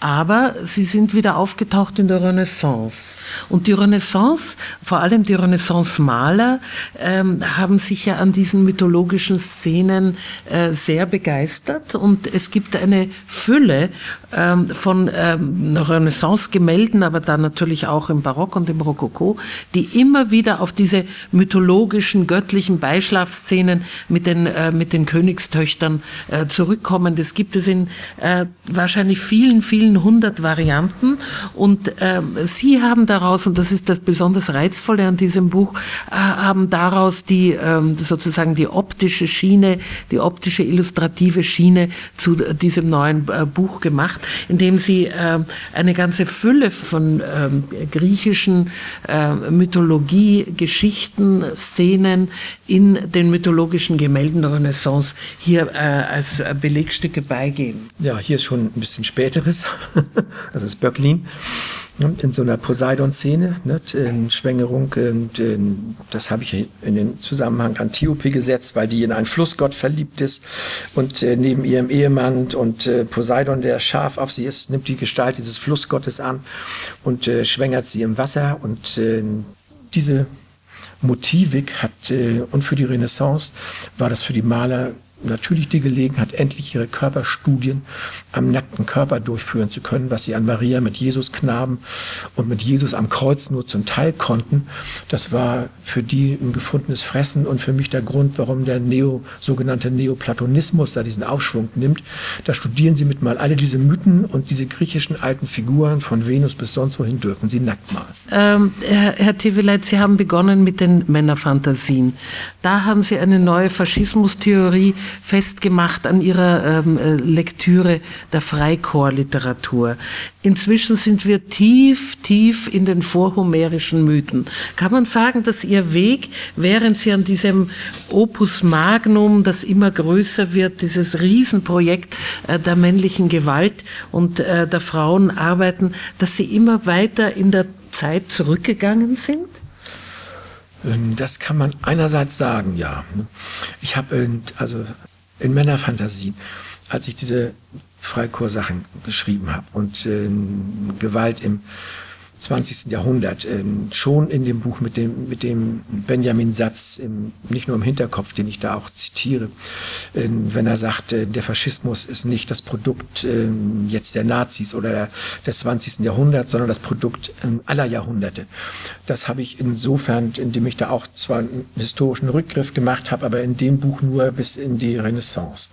Aber sie sind wieder aufgetaucht in der Renaissance. Und die Renaissance, vor allem die Renaissance-Maler, ähm, haben sich ja an diesen mythologischen Szenen äh, sehr begeistert. Und es gibt eine Fülle ähm, von ähm, Renaissance-Gemälden, aber dann natürlich auch im Barock und im Rokoko, die immer wieder auf diese mythologischen, göttlichen Beischlafszenen mit den, äh, mit den Königstöchtern äh, zurückkommen. Das gibt es in äh, wahrscheinlich vielen, vielen vielen hundert Varianten und ähm, Sie haben daraus, und das ist das besonders Reizvolle an diesem Buch, äh, haben daraus die ähm, sozusagen die optische Schiene, die optische illustrative Schiene zu diesem neuen äh, Buch gemacht, indem Sie äh, eine ganze Fülle von ähm, griechischen äh, Mythologie, Geschichten, Szenen in den mythologischen Gemälden der Renaissance hier äh, als Belegstücke beigeben. Ja, hier ist schon ein bisschen späteres. das ist Böcklin, in so einer Poseidon-Szene, ne, in Schwängerung. In, das habe ich in den Zusammenhang Antiope gesetzt, weil die in einen Flussgott verliebt ist und äh, neben ihrem Ehemann und äh, Poseidon, der scharf auf sie ist, nimmt die Gestalt dieses Flussgottes an und äh, schwängert sie im Wasser und diese Motivik hat, und für die Renaissance war das für die Maler natürlich die Gelegenheit, endlich ihre Körperstudien am nackten Körper durchführen zu können, was sie an Maria mit Jesus Knaben und mit Jesus am Kreuz nur zum Teil konnten. Das war für die ein gefundenes Fressen und für mich der Grund, warum der Neo, sogenannte Neoplatonismus da diesen Aufschwung nimmt. Da studieren sie mit mal alle diese Mythen und diese griechischen alten Figuren von Venus bis sonst wohin dürfen sie nackt malen. Ähm, Herr, Herr Teveleit, Sie haben begonnen mit den Männerfantasien. Da haben Sie eine neue Faschismustheorie festgemacht an ihrer ähm, äh, Lektüre der Freikorpsliteratur. Inzwischen sind wir tief, tief in den vorhomerischen Mythen. Kann man sagen, dass Ihr Weg, während Sie an diesem Opus Magnum, das immer größer wird, dieses Riesenprojekt äh, der männlichen Gewalt und äh, der Frauen arbeiten, dass Sie immer weiter in der Zeit zurückgegangen sind? Ähm, das kann man einerseits sagen, ja. Ich habe also in Männerfantasien, als ich diese Freikursachen geschrieben habe und äh, Gewalt im 20. Jahrhundert. Ähm, schon in dem Buch mit dem, mit dem Benjamin-Satz, nicht nur im Hinterkopf, den ich da auch zitiere, äh, wenn er sagt, äh, der Faschismus ist nicht das Produkt äh, jetzt der Nazis oder der, des 20. Jahrhunderts, sondern das Produkt ähm, aller Jahrhunderte. Das habe ich insofern, indem ich da auch zwar einen historischen Rückgriff gemacht habe, aber in dem Buch nur bis in die Renaissance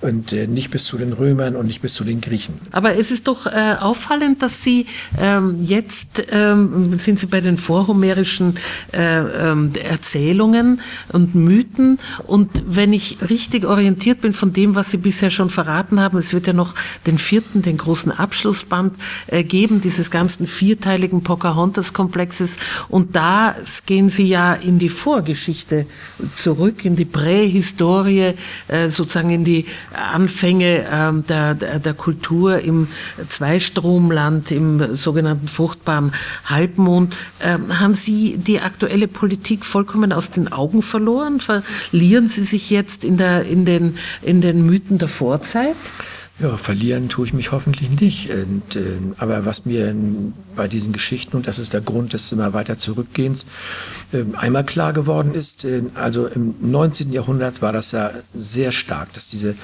und äh, nicht bis zu den Römern und nicht bis zu den Griechen. Aber es ist doch äh, auffallend, dass Sie ähm, jetzt jetzt ähm, sind Sie bei den vorhomerischen äh, ähm, Erzählungen und Mythen. Und wenn ich richtig orientiert bin von dem, was Sie bisher schon verraten haben, es wird ja noch den vierten, den großen Abschlussband äh, geben, dieses ganzen vierteiligen Pocahontas-Komplexes. Und da gehen Sie ja in die Vorgeschichte zurück, in die Prähistorie, äh, sozusagen in die Anfänge äh, der, der, der Kultur im Zweistromland, im sogenannten fruchtbaren Halbmond. Ähm, haben Sie die aktuelle Politik vollkommen aus den Augen verloren? Verlieren Sie sich jetzt in, der, in, den, in den Mythen der Vorzeit? Ja, verlieren tue ich mich hoffentlich nicht. Und, äh, aber was mir bei diesen Geschichten, und das ist der Grund des immer weiter Zurückgehens, äh, einmal klar geworden ist, äh, also im 19. Jahrhundert war das ja sehr stark, dass diese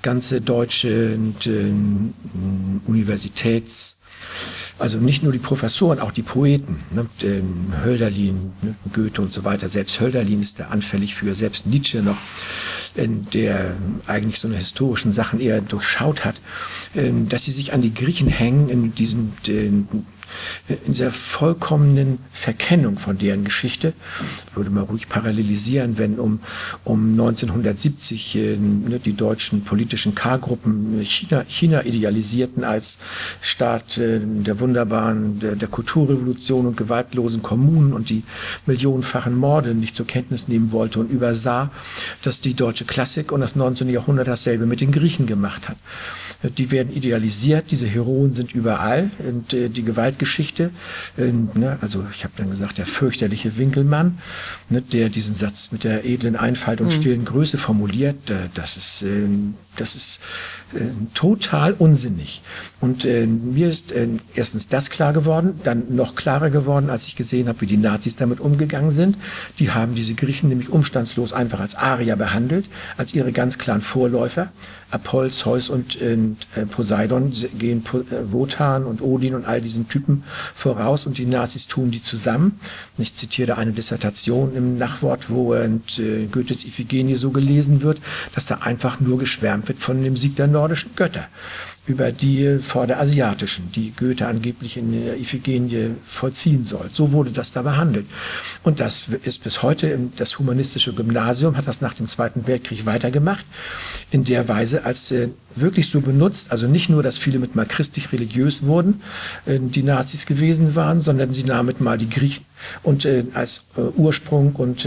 ganze deutsche und, äh, Universitäts- also nicht nur die Professoren, auch die Poeten, ne, Hölderlin, ne, Goethe und so weiter. Selbst Hölderlin ist da anfällig für, selbst Nietzsche noch der eigentlich so eine historischen Sachen eher durchschaut hat, ähm, dass sie sich an die Griechen hängen in diesem in dieser vollkommenen Verkennung von deren Geschichte, würde man ruhig parallelisieren, wenn um, um 1970 äh, ne, die deutschen politischen K-Gruppen China, China idealisierten als Staat äh, der wunderbaren, der, der Kulturrevolution und gewaltlosen Kommunen und die millionenfachen Morde nicht zur Kenntnis nehmen wollte und übersah, dass die deutsche Klassik und das 19. Jahrhundert dasselbe mit den Griechen gemacht hat. Die werden idealisiert, diese Heroen sind überall und äh, die Gewalt Geschichte. Äh, ne, also ich habe dann gesagt, der fürchterliche Winkelmann, ne, der diesen Satz mit der edlen Einfalt und mhm. stillen Größe formuliert, das ist, äh, das ist äh, total unsinnig. Und äh, mir ist äh, erstens das klar geworden, dann noch klarer geworden, als ich gesehen habe, wie die Nazis damit umgegangen sind. Die haben diese Griechen nämlich umstandslos einfach als Arier behandelt, als ihre ganz klaren Vorläufer. Apoll, Zeus und äh, Poseidon gehen äh, Wotan und Odin und all diesen Typen voraus und die Nazis tun die zusammen. Ich zitiere eine Dissertation im Nachwort, wo äh, Goethes Iphigenie so gelesen wird, dass da einfach nur geschwärmt wird von dem Sieg der nordischen Götter über die vor der asiatischen, die Goethe angeblich in der Iphigenie vollziehen soll. So wurde das da behandelt. Und das ist bis heute das humanistische Gymnasium, hat das nach dem Zweiten Weltkrieg weitergemacht, in der Weise als äh, wirklich so benutzt, also nicht nur, dass viele mit mal christlich-religiös wurden, äh, die Nazis gewesen waren, sondern sie nahmen mal die Griechen und äh, als Ursprung und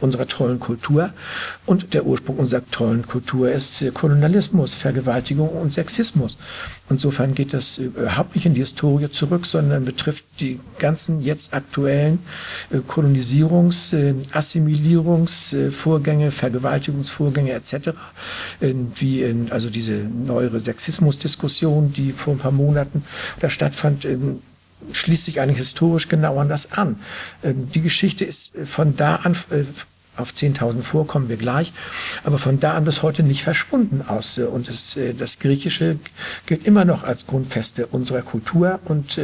unserer tollen Kultur. Und der Ursprung unserer tollen Kultur ist äh, Kolonialismus, Vergewaltigung und Sexismus. Insofern geht das überhaupt nicht in die Historie zurück, sondern betrifft die ganzen jetzt aktuellen äh, Kolonisierungs-, äh, Assimilierungsvorgänge, Vergewaltigungsvorgänge etc. Wie in, also diese neuere Sexismusdiskussion, die vor ein paar Monaten da stattfand, schließt sich eigentlich historisch genau an das an. Ähm, die Geschichte ist äh, von da an, äh, auf 10.000 vor kommen wir gleich, aber von da an bis heute nicht verschwunden aus. Äh, und das, das Griechische gilt immer noch als Grundfeste unserer Kultur und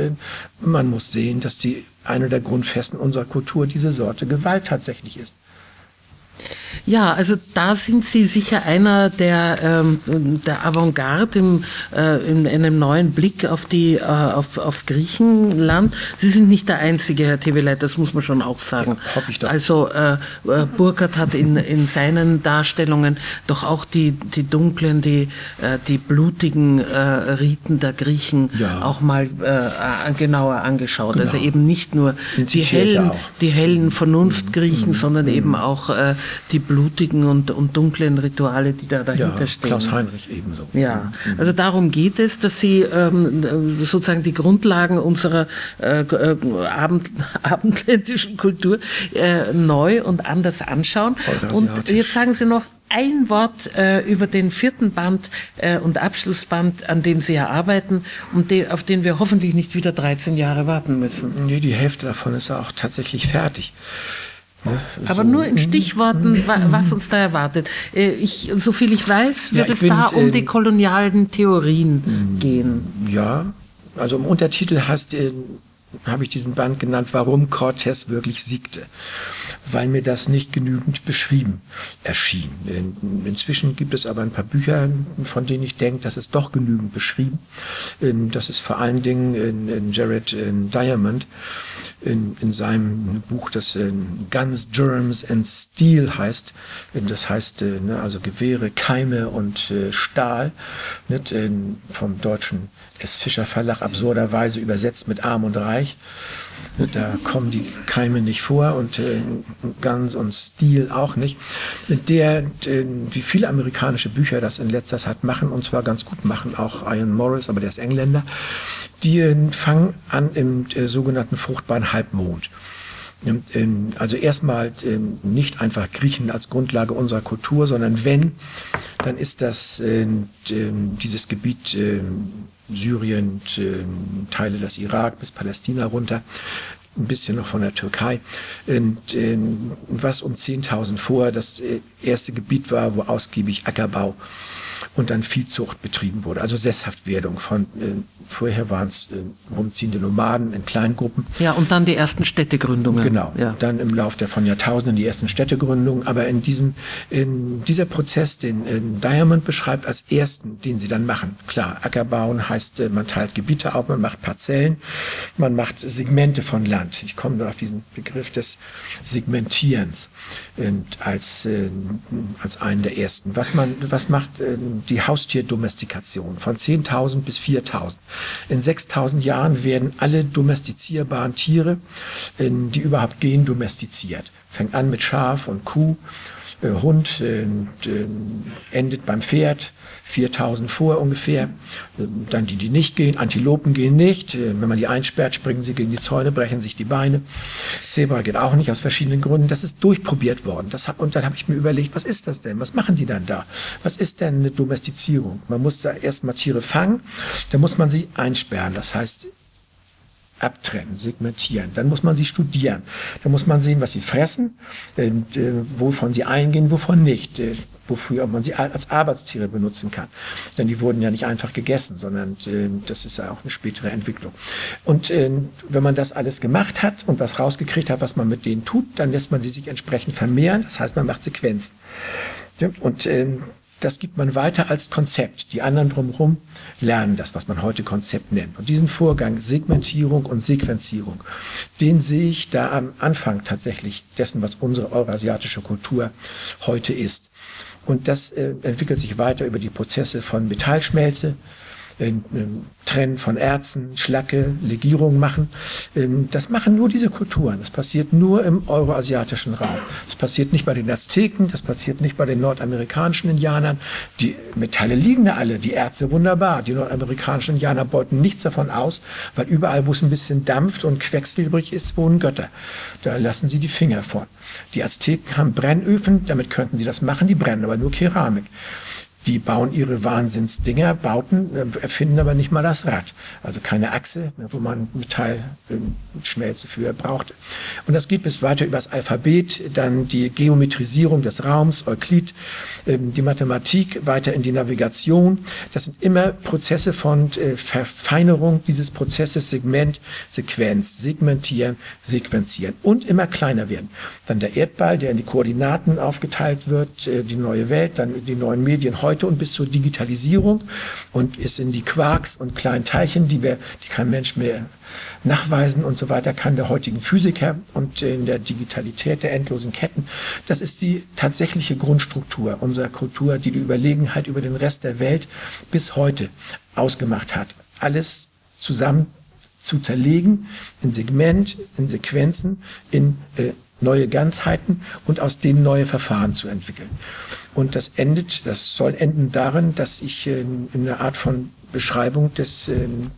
man muss sehen, dass die eine der Grundfesten unserer Kultur diese Sorte Gewalt tatsächlich ist. Ja, also da sind Sie sicher einer der, ähm, der Avantgarde im, äh, in, einem neuen Blick auf, die, äh, auf, auf Griechenland. Sie sind nicht der Einzige, Herr Teveleit, das muss man schon auch sagen. Ja, hoffe ich doch. Also äh, äh, Burkhardt hat in, in seinen Darstellungen doch auch die, die dunklen, die, äh, die blutigen äh, Riten der Griechen ja. auch mal äh, genauer angeschaut. Genau. Also eben nicht nur die hellen, die hellen Vernunftgriechen, mhm. sondern mhm. eben auch äh, die blutigen und, und dunklen Rituale, die da dahinter ja, stehen. Klaus Heinrich ebenso. Ja, mhm. also darum geht es, dass Sie ähm, sozusagen die Grundlagen unserer äh, äh Abend, abendländischen Kultur äh, neu und anders anschauen. Und jetzt sagen Sie noch ein Wort äh, über den vierten Band äh, und Abschlussband, an dem Sie ja arbeiten und de auf den wir hoffentlich nicht wieder 13 Jahre warten müssen. Nee, die Hälfte davon ist ja auch tatsächlich fertig. Ne? Aber so. nur in Stichworten, was uns da erwartet. Äh, ich, so viel ich weiß, wird ja, ich es da um die kolonialen Theorien mm, gehen. Ja, also im Untertitel heißt, äh, habe ich diesen Band genannt, warum Cortés wirklich siegte. Weil mir das nicht genügend beschrieben erschien. Inzwischen gibt es aber ein paar Bücher, von denen ich denke, das ist doch genügend beschrieben. Das ist vor allen Dingen Jared Diamond in, in seinem Buch, das Guns, Germs and Steel heißt. Das heißt, ne, also Gewehre, Keime und äh, Stahl, vom deutschen S. Fischer Verlag absurderweise übersetzt mit Arm und Reich. Da kommen die Keime nicht vor und äh, Guns und Stil auch nicht. Der, äh, wie viele amerikanische Bücher das in letzter Zeit machen, und zwar ganz gut machen, auch Ian Morris, aber der ist Engländer, die äh, fangen an im äh, sogenannten fruchtbaren Halbmond. Ähm, also erstmal ähm, nicht einfach Griechen als Grundlage unserer Kultur, sondern wenn, dann ist das ähm, dieses Gebiet Syrien, Teile des Irak bis Palästina runter, ein bisschen noch von der Türkei, und, was um 10.000 vor das äh, erste Gebiet war, wo ausgiebig Ackerbau und dann Viehzucht betrieben wurde, also Sesshaftwerdung von, äh, vorher waren es äh, rumziehende Nomaden in kleinen Gruppen. Ja, und dann die ersten Städtegründungen. Genau, ja. dann im Laufe der von Jahrtausenden die ersten Städtegründungen, aber in diesem, in dieser Prozess, den in Diamond beschreibt, als ersten, den sie dann machen. Klar, Ackerbauen heißt, äh, man teilt Gebiete auf, man macht Parzellen, man macht Segmente von Land. Ich komme da auf diesen Begriff des Segmentierens als, äh, als einen der ersten. Was, man, was macht äh, die Haustierdomestikation von 10.000 bis 4.000? In 6.000 Jahren werden alle domestizierbaren Tiere, äh, die überhaupt gehen, domestiziert. Fängt an mit Schaf und Kuh, äh, Hund, endet beim Pferd, 4000 vor ungefähr. Dann die, die nicht gehen. Antilopen gehen nicht. Wenn man die einsperrt, springen sie gegen die Zäune, brechen sich die Beine. Zebra geht auch nicht aus verschiedenen Gründen. Das ist durchprobiert worden. Das hat, und dann habe ich mir überlegt, was ist das denn? Was machen die dann da? Was ist denn eine Domestizierung? Man muss da erstmal Tiere fangen, dann muss man sie einsperren. Das heißt, abtrennen, segmentieren. Dann muss man sie studieren. Dann muss man sehen, was sie fressen, äh, wovon sie eingehen, wovon nicht, äh, wofür man sie als Arbeitstiere benutzen kann. Denn die wurden ja nicht einfach gegessen, sondern äh, das ist ja auch eine spätere Entwicklung. Und äh, wenn man das alles gemacht hat und was rausgekriegt hat, was man mit denen tut, dann lässt man die sich entsprechend vermehren. Das heißt, man macht Sequenzen. Und äh, das gibt man weiter als Konzept. Die anderen drumherum lernen das, was man heute Konzept nennt. Und diesen Vorgang Segmentierung und Sequenzierung, den sehe ich da am Anfang tatsächlich dessen, was unsere eurasiatische Kultur heute ist. Und das äh, entwickelt sich weiter über die Prozesse von Metallschmelze, Trennen von Erzen, Schlacke, Legierung machen. Ähm, das machen nur diese Kulturen. Das passiert nur im euroasiatischen Raum. Das passiert nicht bei den Azteken, das passiert nicht bei den nordamerikanischen Indianern. Die Metalle liegen da alle, die Erze wunderbar. Die nordamerikanischen Indianer beuten nichts davon aus, weil überall, wo es ein bisschen dampft und quecksilbrig ist, wohnen Götter. Da lassen sie die Finger von. Die Azteken haben Brennöfen, damit könnten sie das machen, die brennen aber nur Keramik. Die bauen ihre Wahnsinnsdinger, Bauten, äh, erfinden aber nicht mal das Rad. Also keine Achse, wo man Metallschmelze für braucht. Und das geht bis weiter übers Alphabet, dann die Geometrisierung des Raums, Euklid, ähm, die Mathematik, weiter in die Navigation. Das sind immer Prozesse von äh, Verfeinerung dieses Prozesses, Segment, Sequenz, segmentieren, sequenzieren und immer kleiner werden. Dann der Erdball, der in die Koordinaten aufgeteilt wird, äh, die neue Welt, dann die neuen Medien heute heute und bis zur Digitalisierung und es sind die Quarks und kleinen Teilchen, die wir, die kein Mensch mehr nachweisen und so weiter kann der heutigen Physiker und in der Digitalität der endlosen Ketten. Das ist die tatsächliche Grundstruktur unserer Kultur, die die Überlegenheit über den Rest der Welt bis heute ausgemacht hat. Alles zusammen zu zerlegen in Segment, in Sequenzen, in äh, neue Ganzheiten und aus denen neue Verfahren zu entwickeln. Und das endet, das soll enden darin, dass ich äh, in einer Art von Beschreibung des ähm,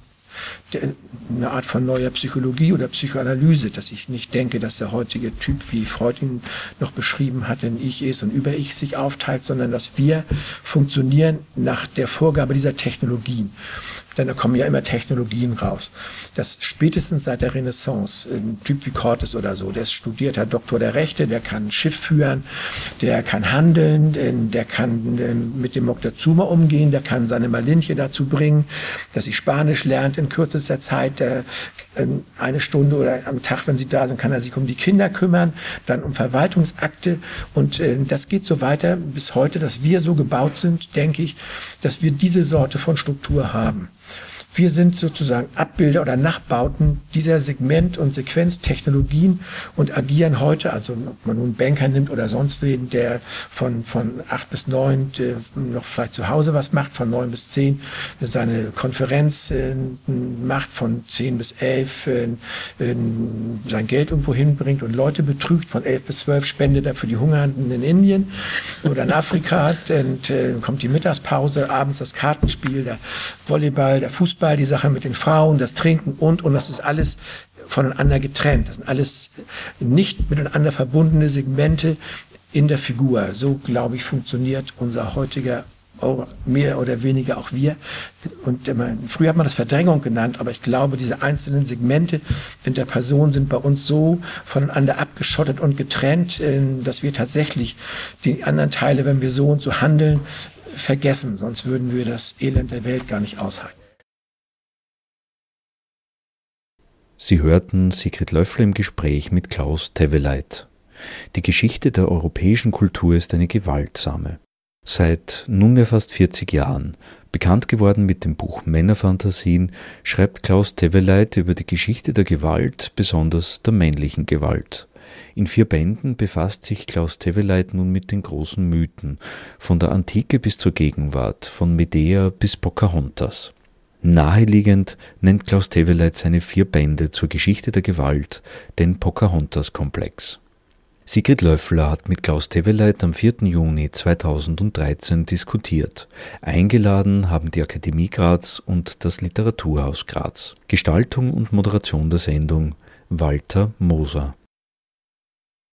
eine Art von neuer Psychologie oder Psychoanalyse, dass ich nicht denke, dass der heutige Typ, wie Freud ihn noch beschrieben hat, in Ich ist und Über-Ich sich aufteilt, sondern dass wir funktionieren nach der Vorgabe dieser Technologien denn da kommen ja immer Technologien raus. Das spätestens seit der Renaissance, ein Typ wie Cortes oder so, der ist studierter Doktor der Rechte, der kann Schiff führen, der kann handeln, der kann ähm, mit dem Moctezuma umgehen, der kann seine Malinche dazu bringen, dass sie Spanisch lernt in kürzester kürzester Zeit äh, eine Stunde oder am Tag, wenn Sie da sind, kann er sich um die Kinder kümmern, dann um Verwaltungsakte und äh, das geht so weiter bis heute, dass wir so gebaut sind, denke ich, dass wir diese Sorte von Struktur haben. Wir sind sozusagen Abbilder oder Nachbauten dieser Segment- und Sequenztechnologien und agieren heute, also ob man nun Banker nimmt oder sonst wen, der von, von acht bis neun noch vielleicht zu Hause was macht, von neun bis zehn seine Konferenz äh, macht, von zehn bis elf äh, äh, sein Geld irgendwo hinbringt und Leute betrügt, von elf bis zwölf spendet er für die Hungernden in Indien oder in Afrika, dann äh, kommt die Mittagspause, abends das Kartenspiel, der Volleyball, der Fußball, Fußball, die Sache mit den Frauen, das Trinken und, und das ist alles voneinander getrennt. Das sind alles nicht miteinander verbundene Segmente in der Figur. So, glaube ich, funktioniert unser heutiger mehr oder weniger auch wir. Und früher hat man das Verdrängung genannt, aber ich glaube, diese einzelnen Segmente in der Person sind bei uns so voneinander abgeschottet und getrennt, äh, dass wir tatsächlich die anderen Teile, wenn wir so und so handeln, vergessen. Sonst würden wir das Elend der Welt gar nicht aushalten. Sie hörten Sigrid Löffler im Gespräch mit Klaus Teveleit. Die Geschichte der europäischen Kultur ist eine gewaltsame. Seit nunmehr fast 40 Jahren, bekannt geworden mit dem Buch Männerfantasien, schreibt Klaus Teveleit über die Geschichte der Gewalt, besonders der männlichen Gewalt. In vier Bänden befasst sich Klaus Teveleit nun mit den großen Mythen, von der Antike bis zur Gegenwart, von Medea bis Pocahontas. Naheliegend nennt Klaus Teveleit seine vier Bände zur Geschichte der Gewalt, den Pocahontas-Komplex. Sigrid Löffler hat mit Klaus Teveleit am 4. Juni 2013 diskutiert. Eingeladen haben die Akademie Graz und das Literaturhaus Graz. Gestaltung und Moderation der Sendung Walter Moser.